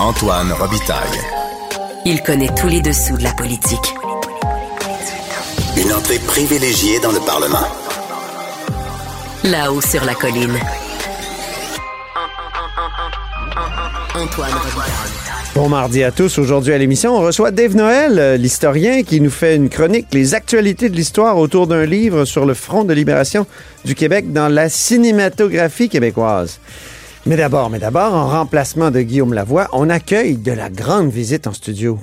Antoine Robitaille. Il connaît tous les dessous de la politique. Une entrée privilégiée dans le Parlement. Là-haut sur la colline. Antoine Robitaille. Bon mardi à tous. Aujourd'hui à l'émission, on reçoit Dave Noël, euh, l'historien, qui nous fait une chronique, les actualités de l'histoire autour d'un livre sur le front de libération du Québec dans la cinématographie québécoise. Mais d'abord, mais d'abord, en remplacement de Guillaume Lavoie, on accueille de la grande visite en studio.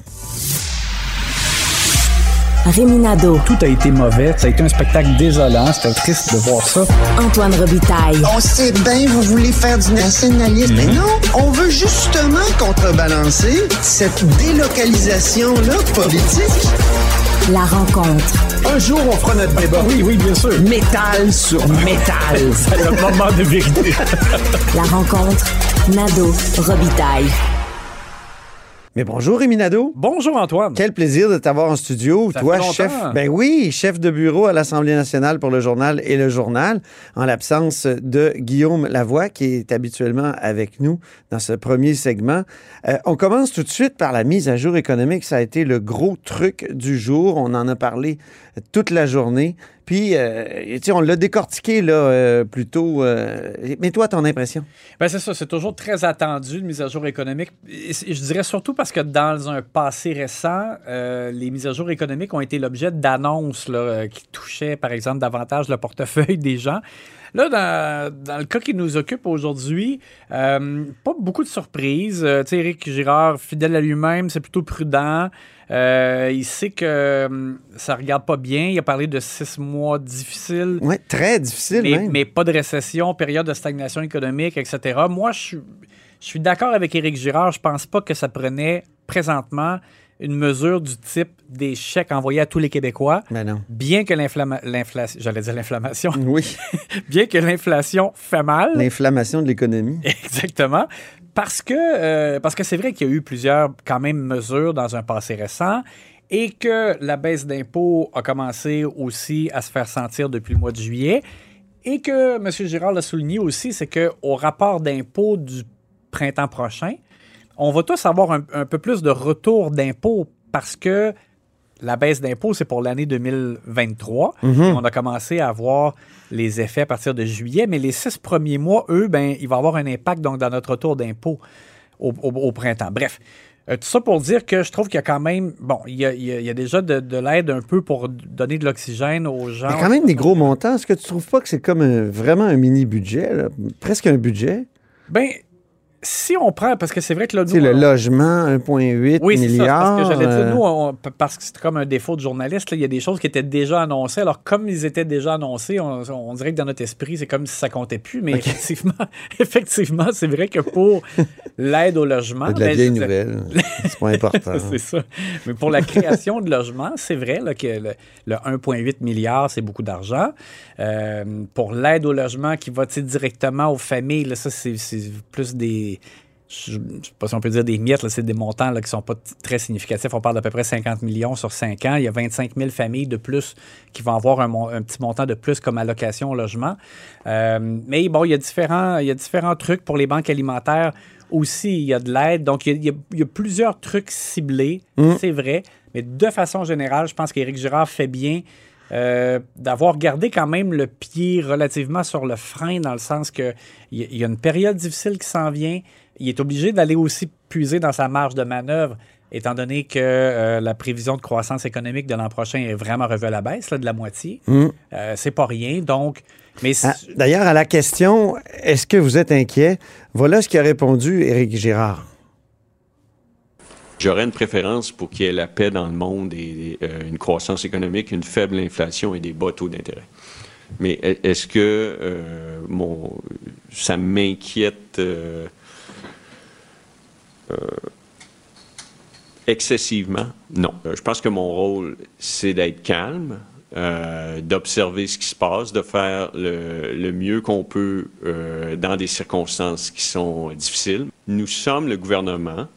Réminado, Tout a été mauvais. Ça a été un spectacle désolant. C'était triste de voir ça. Antoine Robitaille. On sait bien, vous voulez faire du nationalisme. Mais non, on veut justement contrebalancer cette délocalisation-là politique. La rencontre. Un jour, on fera notre débat. Oui, oui, bien sûr. Métal sur métal. C'est le moment de vérité. La rencontre. Nado Robitaille. Mais bonjour, Rémi Nadeau. Bonjour, Antoine. Quel plaisir de t'avoir en studio. Ça Toi, fait chef. Ben oui, chef de bureau à l'Assemblée nationale pour le journal et le journal, en l'absence de Guillaume Lavoie, qui est habituellement avec nous dans ce premier segment. Euh, on commence tout de suite par la mise à jour économique. Ça a été le gros truc du jour. On en a parlé toute la journée. Puis, euh, tu on l'a décortiqué là euh, plutôt. euh, mais toi, ton impression? Ben c'est ça, c'est toujours très attendu, une mise à jour économique. Je dirais surtout parce que dans un passé récent, les mises à jour économiques ont été l'objet d'annonces là, qui touchaient, par exemple, davantage le portefeuille des gens. Là, dans, dans le cas qui nous occupe aujourd'hui, euh, pas beaucoup de surprises. Euh, tu sais, Éric Girard, fidèle à lui-même, c'est plutôt prudent. Euh, il sait que hum, ça regarde pas bien. Il a parlé de six mois difficiles. Oui, très difficile Mais, même. mais pas de récession, période de stagnation économique, etc. Moi, je suis, je suis d'accord avec Éric Girard. Je pense pas que ça prenait présentement une mesure du type des chèques envoyés à tous les Québécois. Ben non. Bien que l'inflation, j'allais dire l'inflammation, Oui, bien que l'inflation fait mal, l'inflammation de l'économie. Exactement. Parce que euh, parce que c'est vrai qu'il y a eu plusieurs quand même mesures dans un passé récent et que la baisse d'impôts a commencé aussi à se faire sentir depuis le mois de juillet et que M. Girard l'a souligné aussi, c'est qu'au rapport d'impôts du printemps prochain, on va tous avoir un, un peu plus de retour d'impôts parce que la baisse d'impôts, c'est pour l'année 2023. On a commencé à voir les effets à partir de juillet, mais les six premiers mois, eux, ben, il va avoir un impact donc, dans notre retour d'impôts au, au- au printemps. Bref, euh, tout ça pour dire que je trouve qu'il y a quand même, bon, il y a, il y déjà de, de l'aide un peu pour donner de l'oxygène aux gens. Il y a quand même des gros montants. Est-ce que tu trouves pas que c'est comme un- vraiment un mini-budget, là? presque un budget? Ben, si on prend, parce que c'est vrai que là, nous, le on- logement, 1,8 Oui, c'est ça. milliard. Parce que j'allais dire, nous, on- parce que c'est comme un défaut de journaliste, là, il y a des choses qui étaient déjà annoncées. Alors, comme ils étaient déjà annoncés, on, on dirait que dans notre esprit, c'est comme si ça comptait plus. Mais effectivement, effectivement, c'est vrai que pour l'aide au logement. c'est de la ben, vieille nouvelle. c'est pas important. c'est ça. Mais pour la création de logements, c'est vrai là, que le, le 1,8 milliard, c'est beaucoup d'argent. Euh, pour l'aide au logement qui va directement aux familles, là, ça, c'est plus des. Je ne sais pas si on peut dire des miettes, c'est des montants là, qui ne sont pas très significatifs. On parle d'à peu près 50 millions sur 5 ans. Il y a 25 000 familles de plus qui vont avoir un, petit montant de plus comme allocation au logement. Euh, mais bon, il y, a différents, il y a différents trucs pour les banques alimentaires aussi. Il y a de l'aide. Donc, il y a, il y plusieurs trucs ciblés, c'est vrai. Mais de façon générale, je pense qu'Éric Girard fait bien euh, d'avoir gardé quand même le pied relativement sur le frein, dans le sens que il y, y a une période difficile qui s'en vient. Il est obligé d'aller aussi puiser dans sa marge de manœuvre, étant donné que euh, la prévision de croissance économique de l'an prochain est vraiment revue à la baisse, là, de la moitié. Euh, c'est pas rien. Donc, mais Ah, D'ailleurs, à la question, est-ce que vous êtes inquiet? Voilà ce qu'a répondu Éric Girard. J'aurais une préférence pour qu'il y ait la paix dans le monde et euh, une croissance économique, une faible inflation et des bas taux d'intérêt. Mais e- est-ce que euh, ça m'inquiète euh, excessivement? Non. Je pense que mon rôle, c'est d'être calme, d'observer ce qui se passe, de faire le, mieux qu'on peut dans des circonstances qui sont difficiles. Nous sommes le gouvernement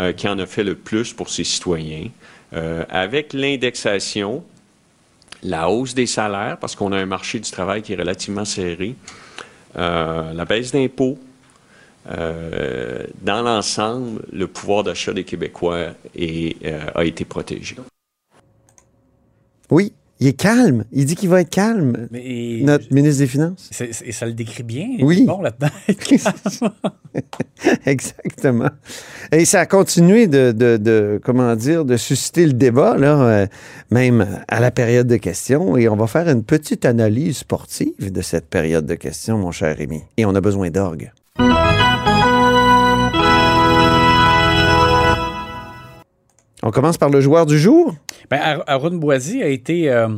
euh, qui en a fait le plus pour ses citoyens. Euh, avec l'indexation, la hausse des salaires, parce qu'on a un marché du travail qui est relativement serré, euh, la baisse d'impôts, dans l'ensemble, le pouvoir d'achat des Québécois a été protégé. Oui, il est calme. Il dit qu'il va être calme, Mais- notre ministre des Finances. Et ça le décrit bien. Oui. Il est bon là-dedans. Exactement. Et ça a continué de, de- de- comment dire, de susciter le débat, là, euh, même à la période de questions. Et on va faire une petite analyse sportive de cette période de questions, mon cher Rémi. Et on a besoin d'orgue. On commence par le joueur du jour Ben, Ar- Arun Boisy a été euh,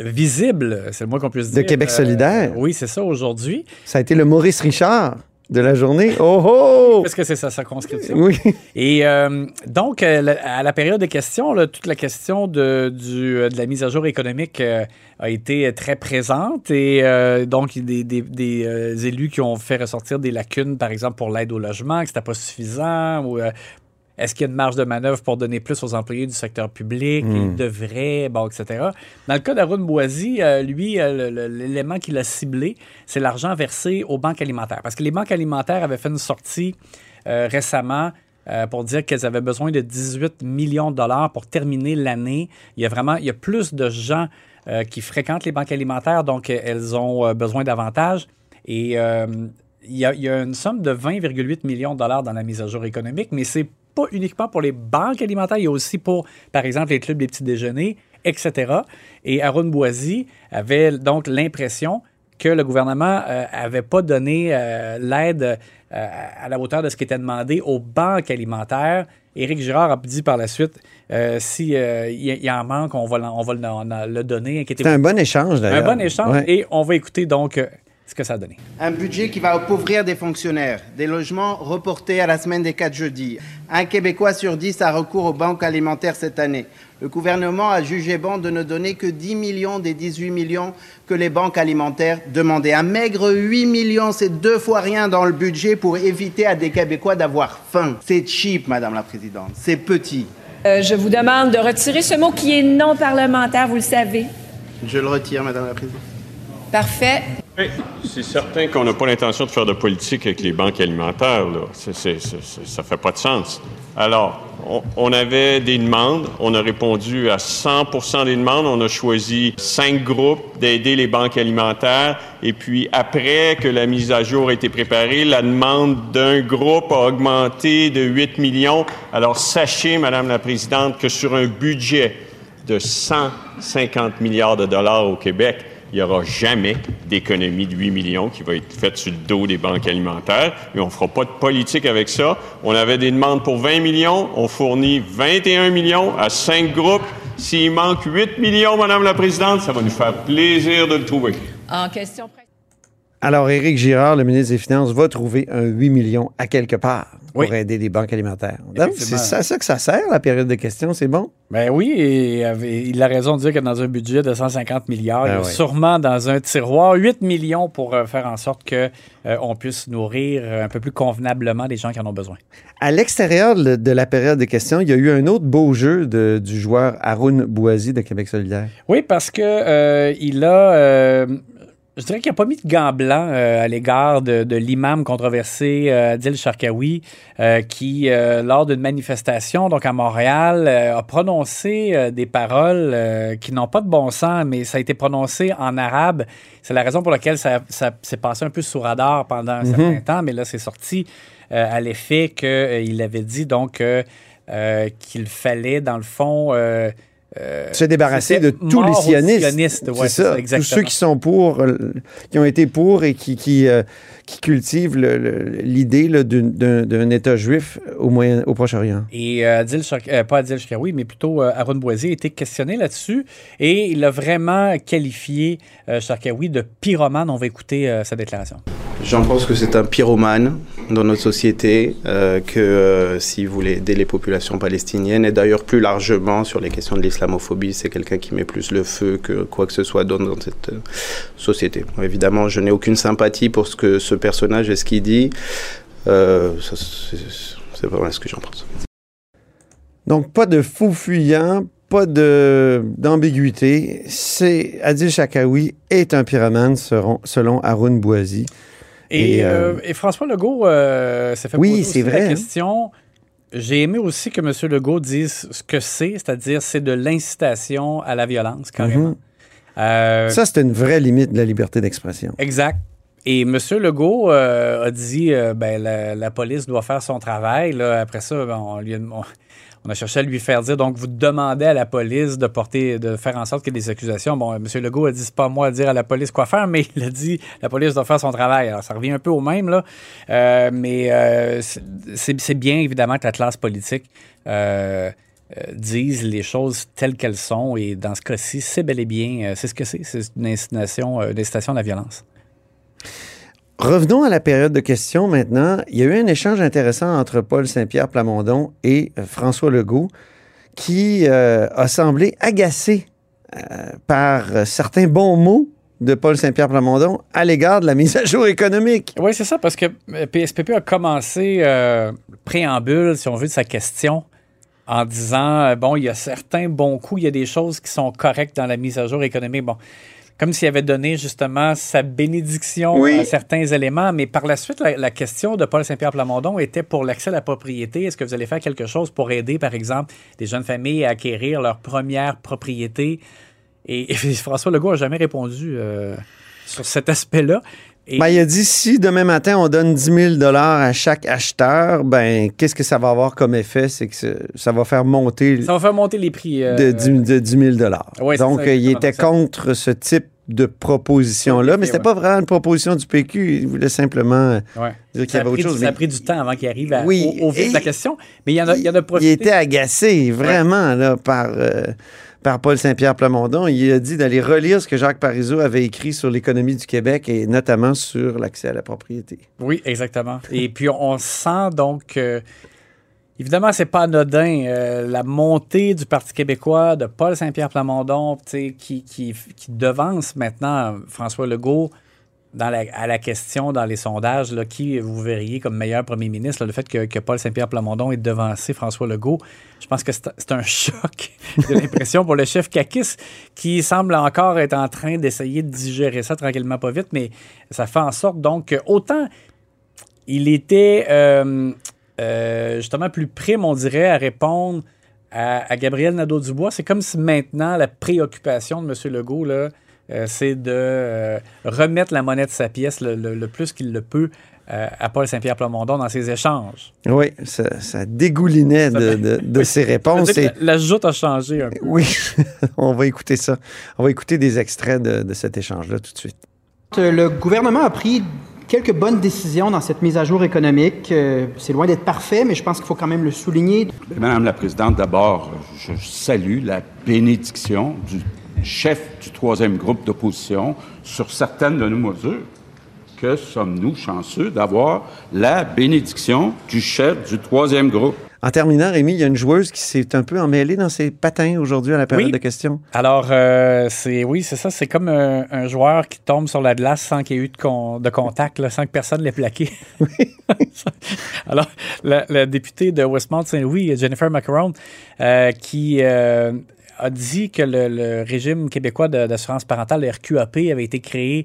visible, c'est le moins qu'on puisse De dire. Québec solidaire. oui, c'est ça aujourd'hui. Ça a été le Maurice Richard de la journée. Oh oh! Parce que c'est sa circonscription. Oui. Et euh, donc, euh, à la période de questions, là, toute la question de, du, euh, de la mise à jour économique euh, a été très présente. Et euh, donc, il y a des, des- des, euh, élus qui ont fait ressortir des lacunes, par exemple, pour l'aide au logement, que c'était pas suffisant. Ou euh, est-ce qu'il y a une marge de manœuvre pour donner plus aux employés du secteur public? Il devrait, bon, etc. Dans le cas d'Arun Boisy, euh, lui, euh, l'élément qu'il a ciblé, c'est l'argent versé aux banques alimentaires. Parce que les banques alimentaires avaient fait une sortie euh, récemment pour dire qu'elles avaient besoin de 18 millions de dollars pour terminer l'année. Il y a vraiment, il y a plus de gens qui fréquentent les banques alimentaires, donc elles ont besoin davantage. Et il y, a, il y a une somme de 20,8 millions de dollars dans la mise à jour économique, mais c'est pas uniquement pour les banques alimentaires, il y a aussi pour, par exemple, les clubs des petits déjeuners, etc. Et Arun Boisy avait donc l'impression que le gouvernement n'avait pas donné euh, l'aide euh, à la hauteur de ce qui était demandé aux banques alimentaires. Éric Girard a dit par la suite, euh, si euh, il y, en manque, on va, l'en- on va le, on le donner. C'était un bon échange, Un d'ailleurs. bon échange. Ouais. Et on va écouter donc euh, ce que ça a donné. Un budget qui va appauvrir des fonctionnaires, des logements reportés à la semaine des 4 jeudis. Un Québécois sur 10 a recours aux banques alimentaires cette année. Le gouvernement a jugé bon de ne donner que 10 millions des 18 millions que les banques alimentaires demandaient. Un maigre 8 millions, c'est deux fois rien dans le budget pour éviter à des Québécois d'avoir faim. C'est cheap, Madame la Présidente. C'est petit. Euh, je vous demande de retirer ce mot qui est non parlementaire, vous le savez. Je le retire, Madame la Présidente. Parfait. C'est certain qu'on n'a pas l'intention de faire de politique avec les banques alimentaires. Là. Ça fait pas de sens. Alors, on, on avait des demandes. On a répondu à 100% des demandes. On a choisi cinq groupes d'aider les banques alimentaires. Et puis, après que la mise à jour a été préparée, la demande d'un groupe a augmenté de 8 millions. Alors, sachez, Madame la Présidente, que sur un budget de 150 milliards de dollars au Québec, il n'y aura jamais d'économie de 8 millions qui va être faite sur le dos des banques alimentaires. Et on ne fera pas de politique avec ça. On avait des demandes pour 20 millions. On fournit 21 millions à cinq groupes. S'il manque 8 millions, Madame la Présidente, ça va nous faire plaisir de le trouver. En question Alors, Éric Girard, le ministre des Finances, va trouver un 8 millions à quelque part pour aider les banques alimentaires. Donc, C'est Effectivement. ça, que ça sert, la période de questions, c'est bon? Ben oui, et il a raison de dire que dans un budget de 150 milliards, il y Ben a oui. sûrement dans un tiroir 8 millions pour euh, faire en sorte que euh, on puisse nourrir euh, un peu plus convenablement les gens qui en ont besoin. À l'extérieur de la période de questions, il y a eu un autre beau jeu de- du joueur Haroun Boisy de Québec solidaire. Oui, parce que euh, il a. euh, je dirais qu'il n'a pas mis de gants blancs euh, à l'égard de, de l'imam controversé euh, Adil Sharkawi, euh, qui, euh, lors d'une manifestation donc à Montréal, a prononcé des paroles qui n'ont pas de bon sens, mais ça a été prononcé en arabe. C'est la raison pour laquelle ça, ça s'est passé un peu sous radar pendant un certain temps, mais là, c'est sorti à l'effet qu'il avait dit donc qu'il fallait, dans le fond. Euh, Se débarrasser de tous les sionistes. sionistes, ouais, c'est ça. Tous ceux qui sont pour, euh, qui ont été pour et qui, qui, euh, qui cultivent l'idée d'un d'un État juif au, moyen, au Proche-Orient. Et Adil euh, pas Adil Shkawi, mais plutôt Aaron Boisier a été questionné là-dessus et il a vraiment qualifié Sharkawi de pyromane. On va écouter sa déclaration. J'en pense que c'est un pyromane dans notre société, euh, que euh, si vous voulez aider les populations palestiniennes, et d'ailleurs plus largement sur les questions de l'islamophobie, c'est quelqu'un qui met plus le feu que quoi que ce soit d'autre dans cette euh, société. Évidemment, je n'ai aucune sympathie pour ce que ce personnage et ce qu'il dit. C'est vraiment ce que j'en pense. Donc, pas de fou fuyant, pas d'ambiguïté. C'est Adil Shakawi est un pyromane selon, selon Haroun Boisy. Et, Et, euh, euh, et François Legault, euh, ça fait Oui, c'est vrai, la question. J'ai aimé aussi que M. Legault dise ce que c'est, c'est-à-dire c'est de l'incitation à la violence, carrément. Euh, Ça, c'est une vraie limite de la liberté d'expression. Exact. Et M. Legault a dit ben, la, la police doit faire son travail. Là. Après ça, ben, on, lui a, on- on a cherché à lui faire dire donc vous demandez à la police de porter, de faire en sorte qu'il y ait des accusations. Bon, M. Legault a dit c'est pas moi à dire à la police quoi faire, mais il a dit la police doit faire son travail. Alors ça revient un peu au même là, Euh, mais euh, c'est- bien évidemment que la classe politique. euh, disent les choses telles qu'elles sont et dans ce cas-ci, c'est bel et bien, c'est ce que c'est, c'est une une incitation à la violence. Revenons à la période de questions maintenant. Il y a eu un échange intéressant entre Paul Saint-Pierre Plamondon et euh, François Legault qui euh, a semblé agacé euh, par certains bons mots de Paul Saint-Pierre Plamondon à l'égard de la mise à jour économique. Oui, c'est ça, parce que PSPP a commencé le préambule, si on veut, de sa question en disant bon, il y a certains bons coups, il y a des choses qui sont correctes dans la mise à jour économique. Bon, comme s'il avait donné justement sa bénédiction Oui. à certains éléments, mais par la suite, la, la question de Paul Saint-Pierre Plamondon était pour l'accès à la propriété. Est-ce que vous allez faire quelque chose pour aider, par exemple, des jeunes familles à acquérir leur première propriété? Et, et François Legault n'a jamais répondu euh, sur cet aspect-là. Et- Ben, il a dit si demain matin on donne 10 000 à chaque acheteur, ben qu'est-ce que ça va avoir comme effet? C'est que ça- ça va faire monter Ça va faire monter les prix. euh, de 10, de 10 000 Ouais, Donc, ça, euh, il était contre ce type de proposition-là, mais c'était ouais. pas vraiment une proposition du PQ. Il voulait simplement euh, Ouais. dire qu'il y avait autre chose. du- mais ça a pris du temps avant qu'il arrive à- Oui, au, au vif et- de la question. Mais il y en a, il y en a il était agacé, vraiment, là, par, euh, par Paul Saint-Pierre Plamondon. Il a dit d'aller relire ce que Jacques Parizeau avait écrit sur l'économie du Québec et notamment sur l'accès à la propriété. Oui, exactement. Et puis, on, sent donc que, évidemment, c'est pas anodin. euh, la montée du Parti québécois, de Paul Saint-Pierre Plamondon, qui, qui, qui devance maintenant François Legault à la question dans les sondages, qui vous verriez comme meilleur premier ministre, le fait que, Paul Saint-Pierre Plamondon ait devancé François Legault, je pense que c'est un choc de l'impression pour le chef Kakis qui semble encore être en train d'essayer de digérer ça tranquillement pas vite, mais ça fait en sorte donc que autant il était euh, euh, justement plus prêt, on dirait, à répondre à, à Gabriel Nadeau-Dubois. C'est comme si maintenant la préoccupation de M. Legault, là, euh, c'est de euh, remettre la monnaie de sa pièce le, le- le plus qu'il le peut euh, à Paul Saint-Pierre Plamondon dans ses échanges. Oui, ça, ça dégoulinait de, de- de ses réponses. Et- La, la joute a changé un peu. Oui, on va écouter ça. On va écouter des extraits de, de cet échange-là tout de suite. Le gouvernement a pris quelques bonnes décisions dans cette mise à jour économique. Euh, C'est loin d'être parfait, mais je pense qu'il faut quand même le souligner. Madame la Présidente, d'abord, je salue la bénédiction du chef du troisième groupe d'opposition sur certaines de nos mesures. Que sommes-nous chanceux d'avoir la bénédiction du chef du troisième groupe? En terminant, Rémi, il y a une joueuse qui s'est un peu emmêlée dans ses patins aujourd'hui à la période Oui. de questions. Alors, euh, c'est oui, c'est ça. C'est comme un, un joueur qui tombe sur la glace sans qu'il y ait eu de, con- de contact, là, sans que personne l'ait plaqué. Alors, la, la députée de Westmount-Saint-Louis, Jennifer Macaron, euh, qui euh, a dit que le, le régime québécois d'assurance parentale, le RQAP, avait été créé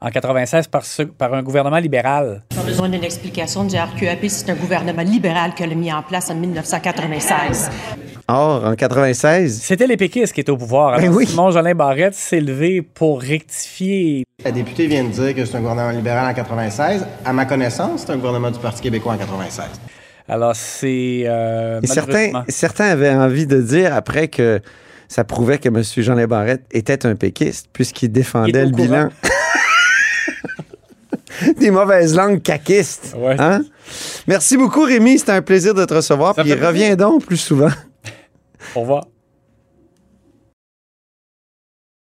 en 96 par, ce- par un gouvernement libéral. Pas besoin d'une explication du RQAP, c'est un gouvernement libéral qui l'a mis en place en 1996. Or, en 96, C'était les péquistes qui étaient au pouvoir. Alors, Ben oui. Simon Jolin Barrette s'est levé pour rectifier La députée vient de dire que c'est un gouvernement libéral en 96. À ma connaissance, c'est un gouvernement du Parti québécois en 96. Alors, c'est. euh, certains, certains avaient envie de dire après que ça prouvait que M. Jean Barrette était un péquiste puisqu'il Il défendait le bilan. Des mauvaises langues caquistes. Ouais. Hein? Merci beaucoup, Rémi. C'était un plaisir de te recevoir. Ça Puis reviens donc plus souvent. Au revoir.